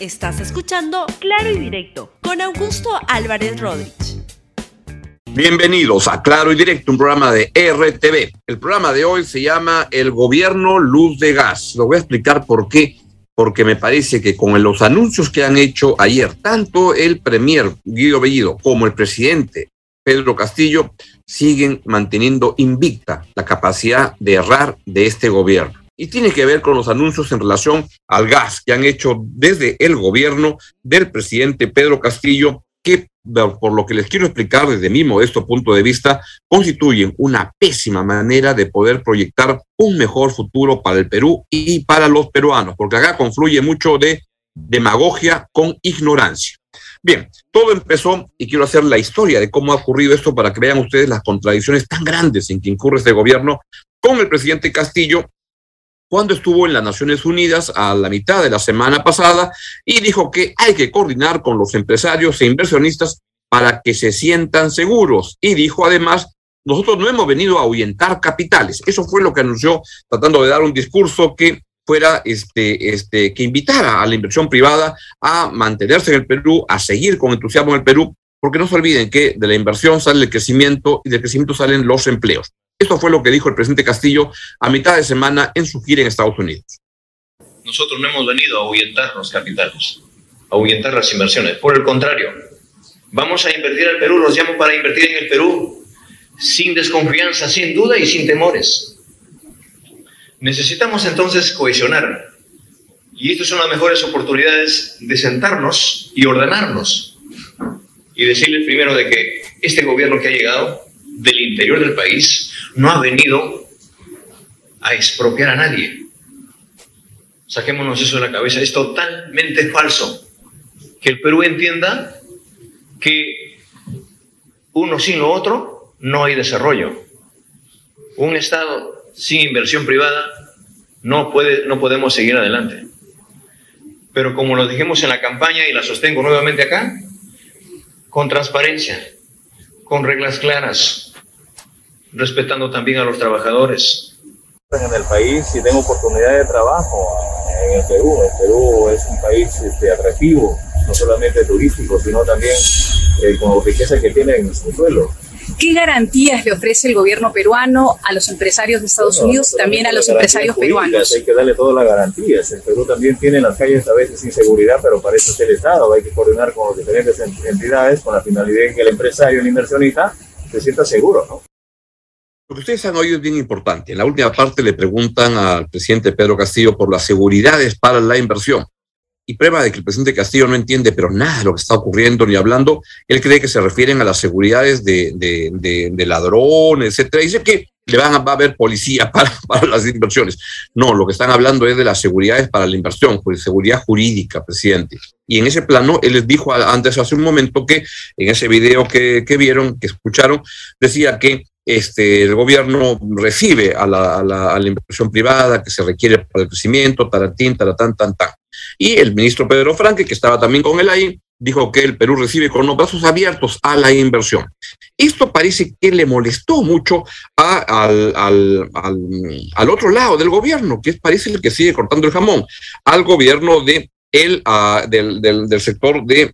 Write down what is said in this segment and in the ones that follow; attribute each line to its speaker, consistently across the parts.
Speaker 1: Estás escuchando Claro y Directo con Augusto Álvarez Rodríguez.
Speaker 2: Bienvenidos a Claro y Directo, un programa de RTV. El programa de hoy se llama El Gobierno Luz de Gas. Lo voy a explicar por qué. Porque me parece que con los anuncios que han hecho ayer, tanto el Premier Guido Bellido como el presidente Pedro Castillo siguen manteniendo invicta la capacidad de errar de este gobierno. Y tiene que ver con los anuncios en relación al gas que han hecho desde el gobierno del presidente Pedro Castillo que, por lo que les quiero explicar desde mi modesto punto de vista, constituyen una pésima manera de poder proyectar un mejor futuro para el Perú y para los peruanos, porque acá confluye mucho de demagogia con ignorancia. Bien, todo empezó y quiero hacer la historia de cómo ha ocurrido esto para que vean ustedes las contradicciones tan grandes en que incurre este gobierno con el presidente Castillo cuando estuvo en las Naciones Unidas a la mitad de la semana pasada y dijo que hay que coordinar con los empresarios e inversionistas para que se sientan seguros. Y dijo además, nosotros no hemos venido a ahuyentar capitales. Eso fue lo que anunció tratando de dar un discurso que fuera este, este, que invitara a la inversión privada a mantenerse en el Perú, a seguir con entusiasmo en el Perú, porque no se olviden que de la inversión sale el crecimiento y del crecimiento salen los empleos. Esto fue lo que dijo el presidente Castillo a mitad de semana en su gira en Estados Unidos.
Speaker 3: Nosotros no hemos venido a ahuyentar los capitales, a ahuyentar las inversiones. Por el contrario, vamos a invertir al Perú, los llamo para invertir en el Perú, sin desconfianza, sin duda y sin temores. Necesitamos entonces cohesionar. Y estas son las mejores oportunidades de sentarnos y ordenarnos. Y decirles primero de que este gobierno que ha llegado del interior del país no ha venido a expropiar a nadie. Saquémonos eso de la cabeza. Es totalmente falso que el Perú entienda que uno sin lo otro no hay desarrollo. Un Estado sin inversión privada no, puede, no podemos seguir adelante. Pero como lo dijimos en la campaña y la sostengo nuevamente acá, con transparencia, con reglas claras, respetando también a los trabajadores.
Speaker 4: En el país y tengo oportunidad de trabajo en el Perú. El Perú es un país este, atractivo, no solamente turístico, sino también eh, con riqueza que tiene en su suelo.
Speaker 5: ¿Qué garantías le ofrece el gobierno peruano a los empresarios de Estados Unidos y también a los empresarios peruanos?
Speaker 4: Hay que darle todas las garantías. El Perú también tiene en las calles a veces inseguridad, pero para eso es el Estado. Hay que coordinar con las diferentes entidades con la finalidad de que el empresario, el inversionista, se sienta seguro, ¿no?
Speaker 2: Lo que ustedes han oído es bien importante. En la última parte le preguntan al presidente Pedro Castillo por las seguridades para la inversión. Y prueba de que el presidente Castillo no entiende, pero nada de lo que está ocurriendo ni hablando. Él cree que se refieren a las seguridades de, de, ladrones, etcétera. Dice que le van a, va a haber policía para, para, las inversiones. No, lo que están hablando es de las seguridades para la inversión, seguridad jurídica, presidente. Y en ese plano, él les dijo antes, hace un momento, que en ese video que, que vieron, que escucharon, decía que este, el gobierno recibe a la, a, la, a la, inversión privada que se requiere para el crecimiento, taratín, taratán, tan, tan. Y el ministro Pedro Franque, que estaba también con él ahí, dijo que el Perú recibe con los brazos abiertos a la inversión. Esto parece que le molestó mucho al, al, al, al, otro lado del gobierno, que parece el que sigue cortando el jamón, al gobierno de el, del, del, del sector de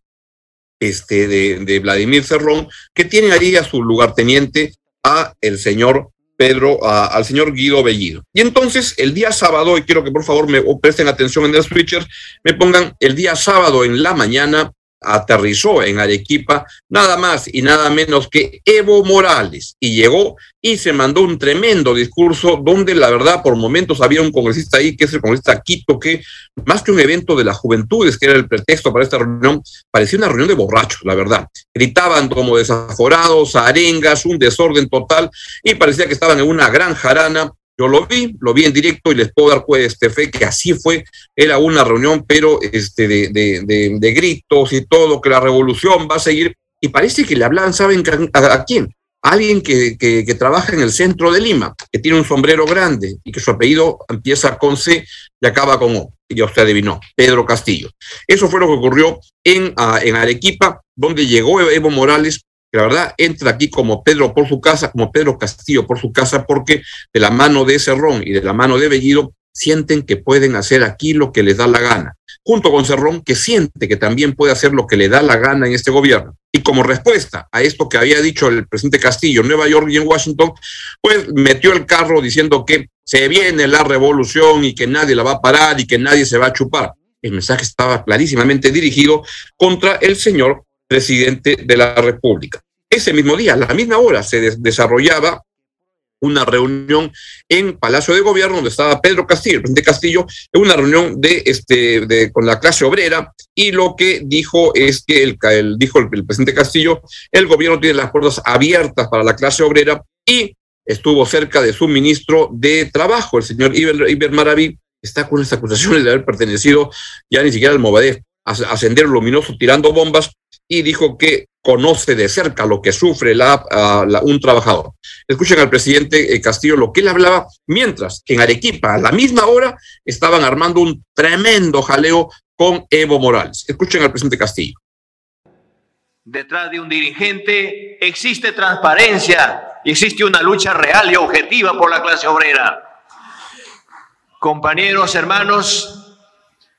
Speaker 2: este, de, de, Vladimir Cerrón, que tiene ahí a su lugarteniente a el señor Pedro, a, al señor Guido Bellido. Y entonces el día sábado, y quiero que por favor me presten atención en el switcher, me pongan el día sábado en la mañana, aterrizó en Arequipa nada más y nada menos que Evo Morales y llegó y se mandó un tremendo discurso donde la verdad por momentos había un congresista ahí, que es el congresista Quito, que más que un evento de las juventudes, que era el pretexto para esta reunión, parecía una reunión de borrachos, la verdad. Gritaban como desaforados, arengas, un desorden total y parecía que estaban en una gran jarana yo lo vi, lo vi en directo y les puedo dar pues, este, fe que así fue. Era una reunión, pero este, de, de, de, de gritos y todo, que la revolución va a seguir. Y parece que le hablan, ¿saben a, a quién? alguien que, que, trabaja en el centro de Lima, que tiene un sombrero grande y que su apellido empieza con C y acaba con O. Ya usted adivinó, Pedro Castillo. Eso fue lo que ocurrió en, uh, en Arequipa, donde llegó Evo Morales la verdad entra aquí como Pedro por su casa, como Pedro Castillo por su casa, porque de la mano de Cerrón y de la mano de Bellido sienten que pueden hacer aquí lo que les da la gana, junto con Cerrón, que siente que también puede hacer lo que le da la gana en este gobierno. Y como respuesta a esto que había dicho el presidente Castillo en Nueva York y en Washington, pues metió el carro diciendo que se viene la revolución y que nadie la va a parar y que nadie se va a chupar. El mensaje estaba clarísimamente dirigido contra el señor presidente de la República. Ese mismo día, a la misma hora, se desarrollaba una reunión en Palacio de Gobierno donde estaba Pedro Castillo, el presidente Castillo, en una reunión de este de, con la clase obrera y lo que dijo es que el, dijo el, presidente Castillo, el gobierno tiene las puertas abiertas para la clase obrera y estuvo cerca de su ministro de Trabajo, el señor Iber, Iber Maraví, está con estas acusaciones de haber pertenecido ya ni siquiera al Movadef, a, Sendero Luminoso tirando bombas y dijo que conoce de cerca lo que sufre un trabajador. Escuchen al presidente eh, Castillo lo que él hablaba, mientras en Arequipa, a la misma hora, estaban armando un tremendo jaleo con Evo Morales. Escuchen al presidente Castillo.
Speaker 3: Detrás de un dirigente existe transparencia y existe una lucha real y objetiva por la clase obrera. Compañeros, hermanos,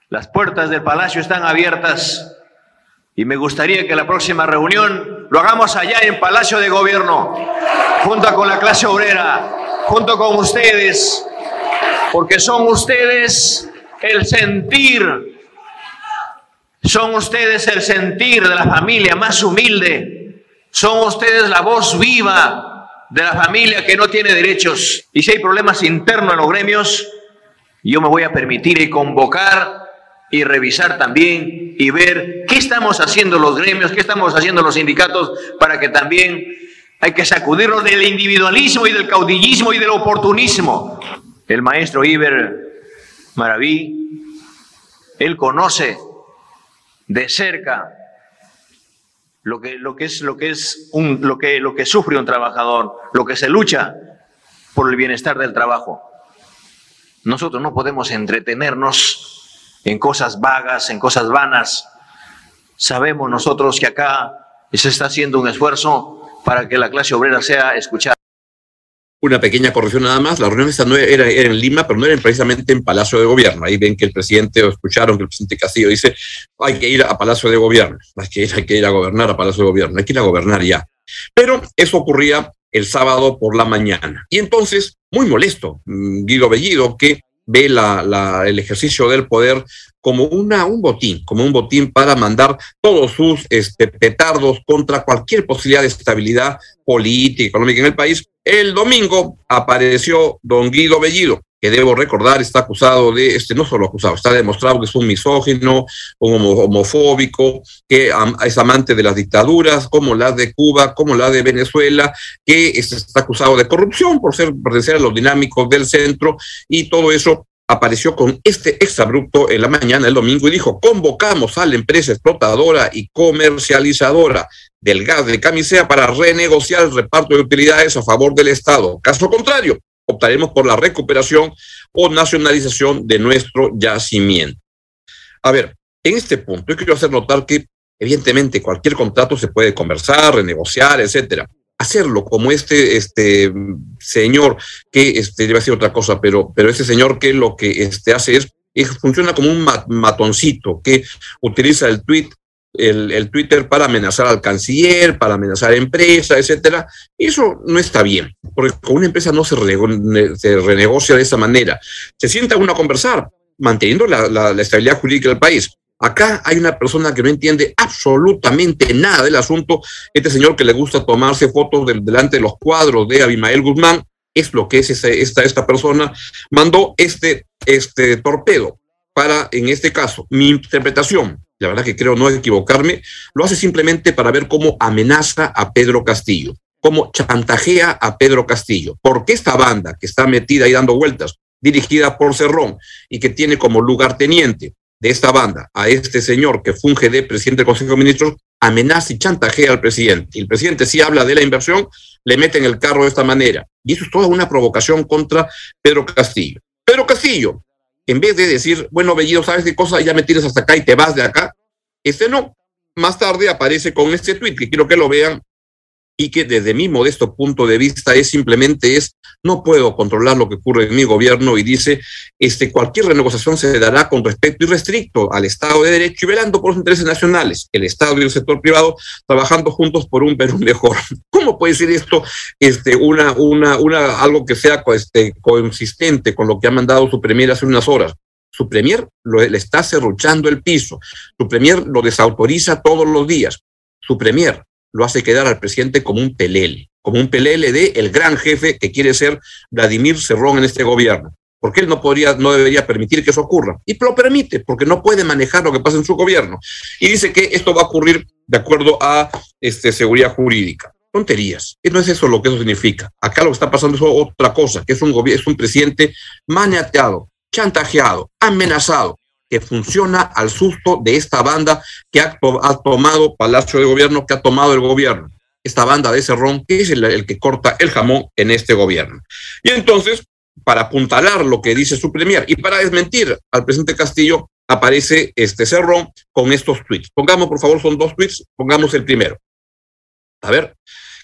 Speaker 3: las puertas del palacio están abiertas y me gustaría que la próxima reunión lo hagamos allá en Palacio de Gobierno, junto con la clase obrera, junto con ustedes, porque son ustedes el sentir, son ustedes el sentir de la familia más humilde, son ustedes la voz viva de la familia que no tiene derechos. Y si hay problemas internos en los gremios, yo me voy a permitir y convocar y revisar también y ver qué estamos haciendo los gremios, qué estamos haciendo los sindicatos para que también hay que sacudirnos del individualismo y del caudillismo y del oportunismo. El maestro Iber Maraví, él conoce de cerca lo que, lo que es, lo que es lo que, lo que sufre un trabajador, lo que se lucha por el bienestar del trabajo. Nosotros no podemos entretenernos en cosas vagas, en cosas vanas. Sabemos nosotros que acá se está haciendo un esfuerzo para que la clase obrera sea escuchada.
Speaker 2: Una pequeña corrección nada más, la reunión esta no era, en Lima, pero no era precisamente en Palacio de Gobierno. Ahí ven que el presidente, o escucharon que el presidente Castillo dice, hay que ir a Palacio de Gobierno, hay que ir, hay que ir a gobernar a Palacio de Gobierno, hay que ir a gobernar ya. Pero eso ocurría el sábado por la mañana. Y entonces, muy molesto, mm, Guido Bellido, que ve la, el ejercicio del poder como una, un botín, como un botín para mandar todos sus este, petardos contra cualquier posibilidad de estabilidad política, económica en el país. El domingo apareció don Guido Bellido, que debo recordar está acusado de, este, no solo acusado, está demostrado que es un misógino, un homofóbico, que es amante de las dictaduras, como la de Cuba, como la de Venezuela, que está acusado de corrupción por ser pertenecer a los dinámicos del centro, y todo eso apareció con este exabrupto en la mañana del domingo y dijo, convocamos a la empresa explotadora y comercializadora del gas de camisea para renegociar el reparto de utilidades a favor del Estado. Caso contrario, optaremos por la recuperación o nacionalización de nuestro yacimiento. A ver, en este punto yo quiero hacer notar que evidentemente cualquier contrato se puede conversar, renegociar, etcétera. Hacerlo como este, este señor que este, debe hacer otra cosa, pero, pero este señor que lo que este, hace es, funciona como un matoncito que utiliza el tweet el, Twitter para amenazar al canciller, para amenazar a empresas, etcétera. Eso no está bien, porque con una empresa no se, renegocia de esa manera. Se sienta uno a conversar, manteniendo la, estabilidad jurídica del país. Acá hay una persona que no entiende absolutamente nada del asunto. Este señor que le gusta tomarse fotos delante de los cuadros de Abimael Guzmán, es lo que es esta, esta persona, mandó este, este torpedo para, en este caso, mi interpretación, la verdad que creo no equivocarme, lo hace simplemente para ver cómo amenaza a Pedro Castillo, cómo chantajea a Pedro Castillo. Porque esta banda que está metida ahí dando vueltas, dirigida por Cerrón y que tiene como lugarteniente de esta banda a este señor que funge de presidente del Consejo de Ministros, amenaza y chantajea al presidente. Y el presidente si habla de la inversión, le mete en el carro de esta manera. Y eso es toda una provocación contra Pedro Castillo. Pedro Castillo, en vez de decir, bueno, Bellido, ¿sabes qué cosa? Ya me tienes hasta acá y te vas de acá. Este no. Más tarde aparece con este tweet que quiero que lo vean y que desde mi modesto punto de vista es simplemente es no puedo controlar lo que ocurre en mi gobierno y dice, este, cualquier renegociación se dará con respeto irrestricto al Estado de Derecho y velando por los intereses nacionales, el Estado y el sector privado trabajando juntos por un Perú mejor. ¿Cómo puede ser esto este, una, una, una, algo que sea este, consistente con lo que ha mandado su premier hace unas horas? Su premier le está cerruchando el piso. Su premier lo desautoriza todos los días. Su premier lo hace quedar al presidente como un pelele, como un pelele de el gran jefe que quiere ser Vladimir Cerrón en este gobierno. Porque él no podría, no debería permitir que eso ocurra. Y lo permite, porque no puede manejar lo que pasa en su gobierno. Y dice que esto va a ocurrir de acuerdo a este, seguridad jurídica. Tonterías. Y no es eso lo que eso significa. Acá lo que está pasando es otra cosa, que es un, es un presidente maniateado, chantajeado, amenazado, que funciona al susto de esta banda que ha, tomado Palacio de Gobierno, que ha tomado el gobierno. Esta banda de Cerrón, que es el, que corta el jamón en este gobierno. Y entonces, para apuntalar lo que dice su premier y para desmentir al presidente Castillo, aparece este Cerrón con estos tweets. Pongamos, por favor, son dos tweets, pongamos el primero. A ver,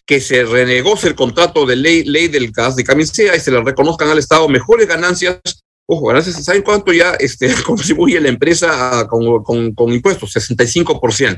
Speaker 2: que se renegocie el contrato de ley, ley del gas de camisea y se le reconozcan al Estado mejores ganancias Ojo, gracias. ¿Saben cuánto ya este, contribuye la empresa con, impuestos? 65%.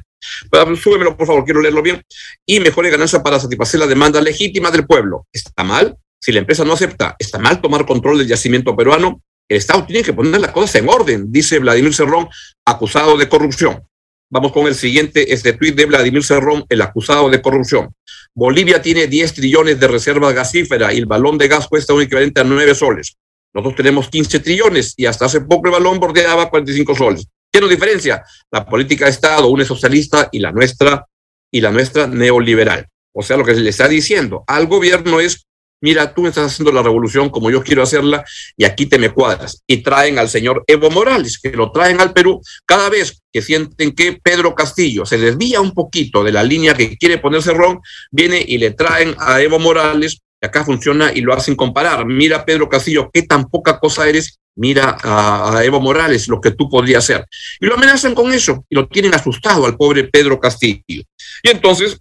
Speaker 2: Pero, súbemelo, por favor, quiero leerlo bien. Y mejore ganancia para satisfacer la demanda legítima del pueblo. ¿Está mal? Si la empresa no acepta, ¿está mal tomar control del yacimiento peruano? El Estado tiene que poner las cosas en orden, dice Vladimir Cerrón, acusado de corrupción. Vamos con el siguiente, este tuit de Vladimir Cerrón, el acusado de corrupción. Bolivia tiene 10 trillones de reservas gasíferas y el balón de gas cuesta un equivalente a 9 soles. Nosotros tenemos 15 trillones y hasta hace poco el balón bordeaba 45 soles. ¿Qué nos diferencia? La política de Estado, una socialista y la nuestra, y la nuestra neoliberal. O sea, lo que se le está diciendo al gobierno es, mira, tú estás haciendo la revolución como yo quiero hacerla y aquí te me cuadras. Y traen al señor Evo Morales, que lo traen al Perú cada vez que sienten que Pedro Castillo se desvía un poquito de la línea que quiere ponerse Ron, viene y le traen a Evo Morales acá funciona y lo hacen comparar. Mira, Pedro Castillo, qué tan poca cosa eres. Mira a, Evo Morales, lo que tú podrías hacer. Y lo amenazan con eso y lo tienen asustado al pobre Pedro Castillo. Y entonces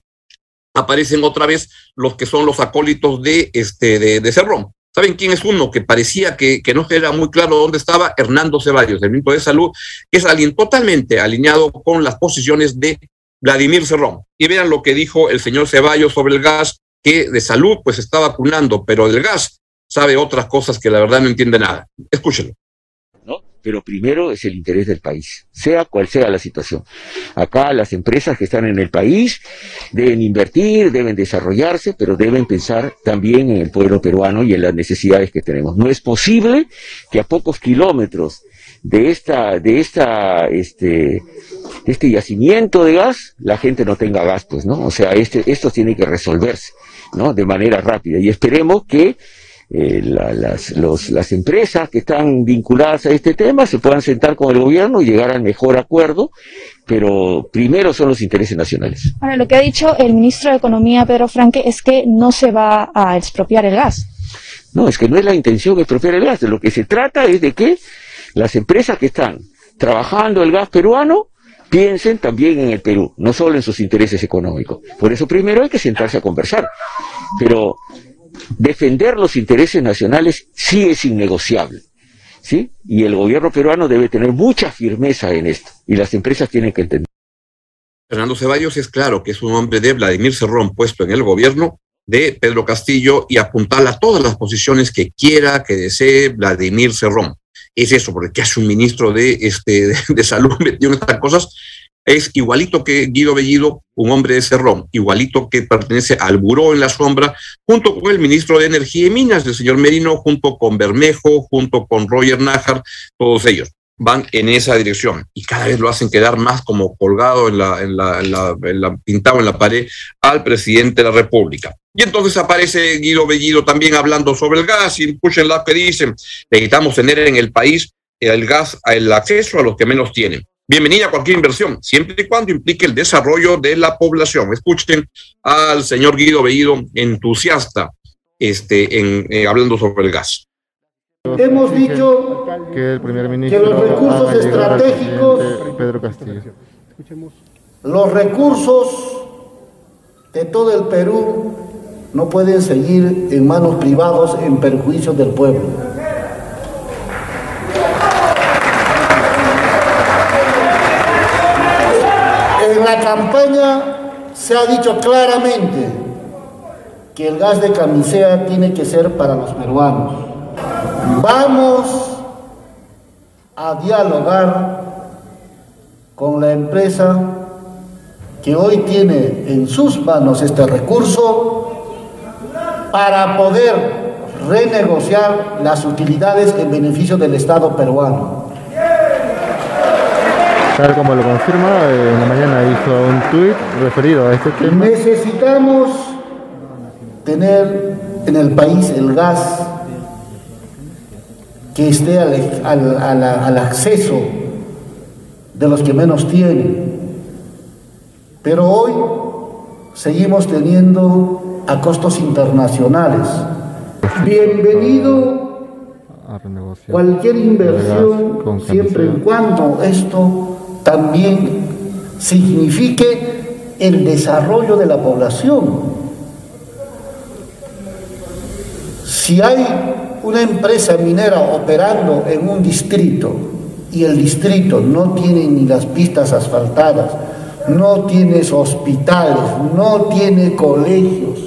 Speaker 2: aparecen otra vez los que son los acólitos de, este, de, Cerrón. ¿Saben quién es uno que parecía que, que, no era muy claro dónde estaba? Hernando Ceballos, el ministro de Salud, que es alguien totalmente alineado con las posiciones de Vladimir Cerrón. Y vean lo que dijo el señor Ceballos sobre el gas que de salud pues está vacunando, pero del gas sabe otras cosas que la verdad no entiende nada. Escúchenlo.
Speaker 6: ¿No? Pero primero es el interés del país, sea cual sea la situación. Acá las empresas que están en el país deben invertir, deben desarrollarse, pero deben pensar también en el pueblo peruano y en las necesidades que tenemos. No es posible que a pocos kilómetros de esta, de esta, este, este yacimiento de gas, la gente no tenga gastos, ¿no? O sea, este, esto tiene que resolverse. ¿no? de manera rápida. Y esperemos que eh, las, los, las empresas que están vinculadas a este tema se puedan sentar con el gobierno y llegar al mejor acuerdo, pero primero son los intereses nacionales.
Speaker 7: Ahora, lo que ha dicho el ministro de Economía, Pedro Franque, es que no se va a expropiar el gas.
Speaker 6: No, es que no es la intención expropiar el gas. De lo que se trata es de que las empresas que están trabajando el gas peruano piensen también en el Perú, no solo en sus intereses económicos. Por eso primero hay que sentarse a conversar. Pero defender los intereses nacionales sí es innegociable. ¿sí? Y el gobierno peruano debe tener mucha firmeza en esto. Y las empresas tienen que entender.
Speaker 2: Fernando Ceballos es claro que es un hombre de Vladimir Cerrón puesto en el gobierno de Pedro Castillo y apuntar a todas las posiciones que quiera, que desee Vladimir Cerrón es eso, porque hace un ministro de, este, de, salud metido en estas cosas, es igualito que Guido Bellido, un hombre de Cerrón, igualito que pertenece al buró en la sombra, junto con el ministro de Energía y Minas, el señor Merino, junto con Bermejo, junto con Roger Nájar, todos ellos van en esa dirección y cada vez lo hacen quedar más como colgado en la, pintado en la pared al presidente de la República. Y entonces aparece Guido Bellido también hablando sobre el gas y escuchen lo que dicen, necesitamos tener en el país el gas, el acceso a los que menos tienen. Bienvenida a cualquier inversión, siempre y cuando implique el desarrollo de la población. Escuchen al señor Guido Bellido, entusiasta, este, en, eh, hablando sobre el gas.
Speaker 8: Hemos dicho que, el primer ministro que los recursos estratégicos, Pedro Castillo. los recursos de todo el Perú
Speaker 9: no pueden seguir en manos privados en perjuicio del pueblo. En la campaña se ha dicho claramente que el gas de camisea tiene que ser para los peruanos. Vamos a dialogar con la empresa que hoy tiene en sus manos este recurso para poder renegociar las utilidades en beneficio del Estado peruano.
Speaker 8: Tal como lo confirma, en la mañana hizo un tuit referido a este tema.
Speaker 9: Necesitamos tener en el país el gas que esté al, al, al, acceso de los que menos tienen. Pero hoy seguimos teniendo a costos internacionales. Bienvenido cualquier inversión siempre y cuando esto también signifique el desarrollo de la población. Si hay una empresa minera operando en un distrito y el distrito no tiene ni las pistas asfaltadas, no tiene hospitales, no tiene colegios,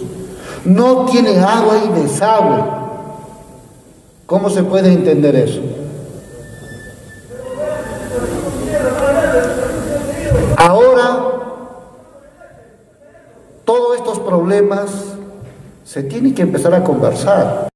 Speaker 9: no tiene agua y desagüe, ¿cómo se puede entender eso? Ahora, todos estos problemas se tienen que empezar a conversar.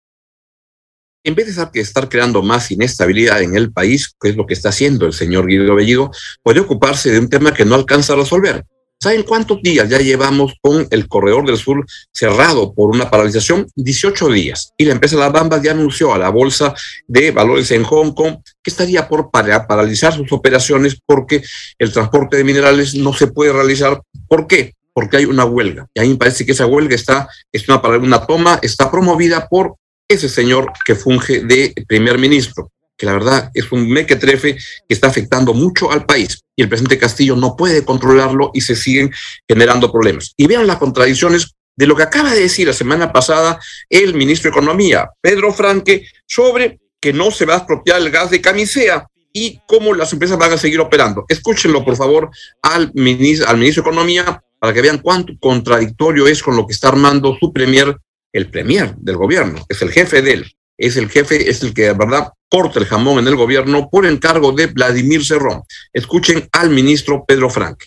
Speaker 2: En vez de estar creando más inestabilidad en el país, que es lo que está haciendo el señor Guido Bellido, puede ocuparse de un tema que no alcanza a resolver. ¿Saben cuántos días ya llevamos con el corredor del sur cerrado por una paralización? 18 días. Y la empresa La Bamba ya anunció a la Bolsa de Valores en Hong Kong que estaría por paralizar sus operaciones porque el transporte de minerales no se puede realizar. ¿Por qué? Porque hay una huelga. Y a mí me parece que esa huelga está, es una, una toma, está promovida por ese señor que funge de primer ministro que la verdad es un mequetrefe que está afectando mucho al país y el presidente Castillo no puede controlarlo y se siguen generando problemas. Y vean las contradicciones de lo que acaba de decir la semana pasada el ministro de Economía, Pedro Franque, sobre que no se va a expropiar el gas de camisea y cómo las empresas van a seguir operando. Escúchenlo, por favor, al ministro, al ministro de Economía para que vean cuánto contradictorio es con lo que está armando su premier, el premier del gobierno, es el jefe de él, es el jefe, es el que de verdad corta el jamón en el gobierno por encargo de Vladimir Cerrón. Escuchen al ministro Pedro Frank.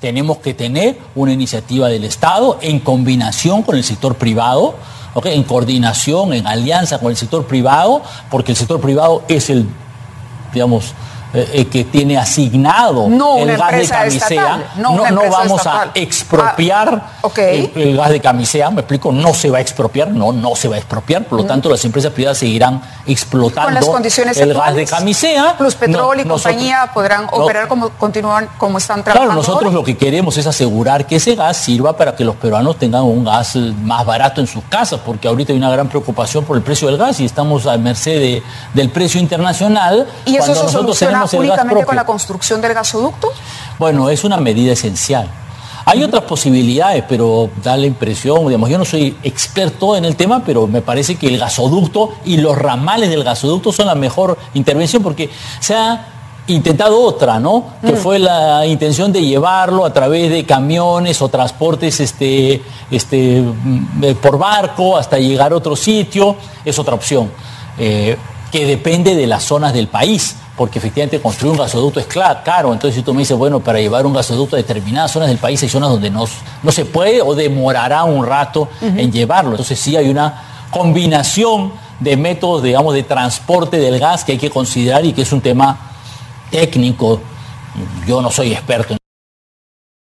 Speaker 10: Tenemos que tener una iniciativa del Estado en combinación con el sector privado, en coordinación, en alianza con el sector privado, porque el sector privado es el, digamos, eh, eh, que tiene asignado el gas de camisea, no, vamos a expropiar ah, el, gas de camisea, me explico, no se va a expropiar, no, no se va a expropiar, por lo tanto las empresas privadas seguirán explotando el gas de camisea.
Speaker 11: Plus Petrol y compañía podrán operar como continúan como están trabajando.
Speaker 10: Claro, nosotros lo que queremos es asegurar que ese gas sirva para que los peruanos tengan un gas más barato en sus casas, porque ahorita hay una gran preocupación por el precio del gas y estamos a merced del precio internacional.
Speaker 11: Y eso nosotros tenemos únicamente con la construcción del gasoducto?
Speaker 10: Bueno, es una medida esencial. Hay otras posibilidades, pero da la impresión, digamos, yo no soy experto en el tema, pero me parece que el gasoducto y los ramales del gasoducto son la mejor intervención porque se ha intentado otra, ¿no? Que mm. fue la intención de llevarlo a través de camiones o transportes este, este, mm, por barco hasta llegar a otro sitio, es otra opción, eh, que depende de las zonas del país porque efectivamente construir un gasoducto es caro. Entonces, si tú me dices, bueno, para llevar un gasoducto a determinadas zonas del país hay zonas donde no, no se puede o demorará un rato en llevarlo. Entonces, sí hay una combinación de métodos, digamos, de transporte del gas que hay que considerar y que es un tema técnico. Yo no soy experto en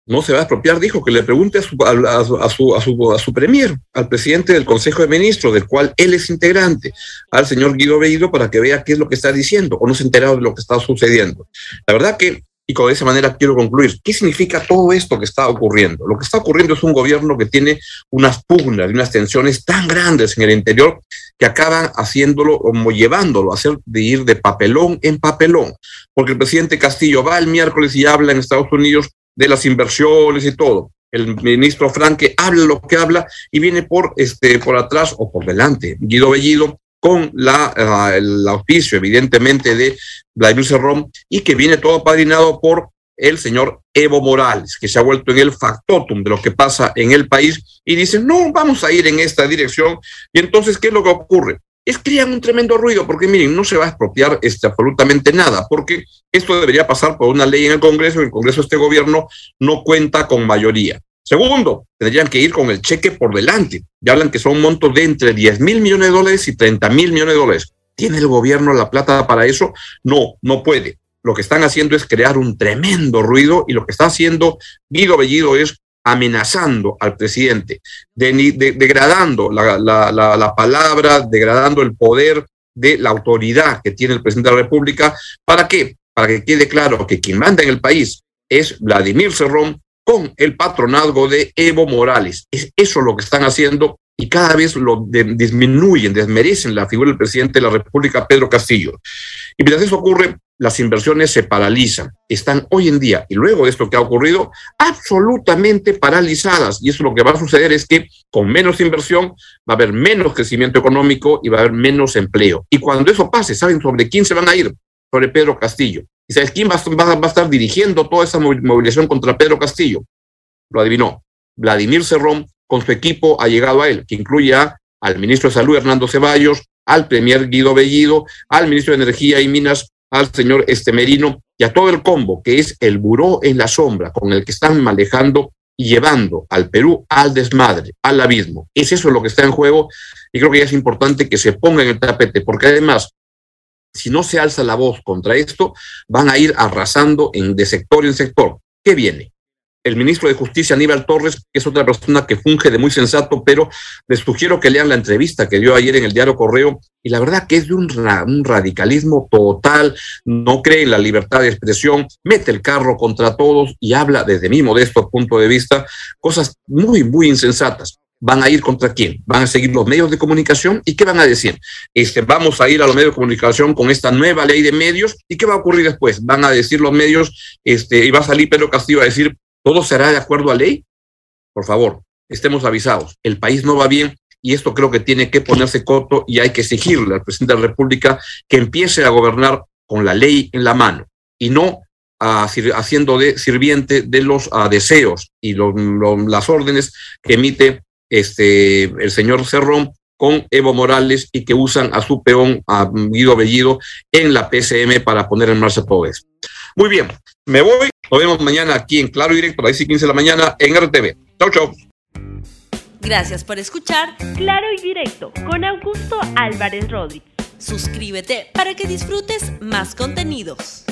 Speaker 2: no se va a expropiar, dijo que le pregunte a su, a, su, a, su, a, su, premier, al presidente del Consejo de Ministros, del cual él es integrante, al señor Guido Bellido, para que vea qué es lo que está diciendo o no se ha enterado de lo que está sucediendo. La verdad que, y con esa manera quiero concluir, ¿qué significa todo esto que está ocurriendo? Lo que está ocurriendo es un gobierno que tiene unas pugnas y unas tensiones tan grandes en el interior que acaban haciéndolo, como llevándolo a hacer de ir de papelón en papelón, porque el presidente Castillo va el miércoles y habla en Estados Unidos de las inversiones y todo. el ministro Franque habla lo que habla y viene por, este, por atrás o por delante Guido Bellido con la, uh, el auspicio evidentemente de Vladimir Cerrón y que viene todo padrinado por el señor Evo Morales, que se ha vuelto en el factotum de lo que pasa en el país y dice, no, vamos a ir en esta dirección. Y entonces, ¿qué es lo que ocurre? Es crean un tremendo ruido, porque miren, no se va a expropiar este, absolutamente nada, porque esto debería pasar por una ley en el Congreso, y el Congreso este gobierno no cuenta con mayoría. Segundo, tendrían que ir con el cheque por delante. Ya hablan que son montos de entre 10 mil millones de dólares y 30 mil millones de dólares. ¿Tiene el gobierno la plata para eso? No, no puede lo que están haciendo es crear un tremendo ruido y lo que está haciendo Guido Bellido es amenazando al presidente, degradando la, la, palabra, degradando el poder de la autoridad que tiene el presidente de la República. ¿Para qué? Para que quede claro que quien manda en el país es Vladimir Cerrón con el patronazgo de Evo Morales. Es eso lo que están haciendo y cada vez lo disminuyen, desmerecen la figura del presidente de la República, Pedro Castillo. Y mientras eso ocurre, las inversiones se paralizan. Están hoy en día, y luego de esto que ha ocurrido, absolutamente paralizadas. Y eso lo que va a suceder es que con menos inversión va a haber menos crecimiento económico y va a haber menos empleo. Y cuando eso pase, ¿saben sobre quién se van a ir? Sobre Pedro Castillo. ¿Y sabes quién va a, estar dirigiendo toda esa movilización contra Pedro Castillo? Lo adivinó. Vladimir Cerrón con su equipo ha llegado a él, que incluye al ministro de Salud Hernando Ceballos, al premier Guido Bellido, al ministro de Energía y Minas al señor Estemerino y a todo el combo, que es el buró en la sombra con el que están manejando y llevando al Perú al desmadre, al abismo. Es eso lo que está en juego y creo que ya es importante que se ponga en el tapete, porque además, si no se alza la voz contra esto, van a ir arrasando en, de sector en sector. ¿Qué viene? El ministro de Justicia, Aníbal Torres, que es otra persona que funge de muy sensato, pero les sugiero que lean la entrevista que dio ayer en el diario Correo, y la verdad que es de un, radicalismo total, no cree en la libertad de expresión, mete el carro contra todos y habla desde mi modesto punto de vista cosas muy, muy insensatas. ¿Van a ir contra quién? ¿Van a seguir los medios de comunicación? ¿Y qué van a decir? Este, vamos a ir a los medios de comunicación con esta nueva ley de medios. ¿Y qué va a ocurrir después? Van a decir los medios, este, y va a salir Pedro Castillo a decir, ¿Todo será de acuerdo a ley? Por favor, estemos avisados. El país no va bien y esto creo que tiene que ponerse coto y hay que exigirle al presidente de la República que empiece a gobernar con la ley en la mano y no haciendo de sirviente de los deseos y las órdenes que emite este, el señor Cerrón con Evo Morales y que usan a su peón, a Guido Bellido, en la PCM para poner en marcha todo eso. Muy bien, me voy. Nos vemos mañana aquí en Claro Directo a las 10 y 15 de la mañana en RTV. Chau, chau.
Speaker 1: Gracias por escuchar Claro y Directo con Augusto Álvarez Rodríguez. Suscríbete para que disfrutes más contenidos.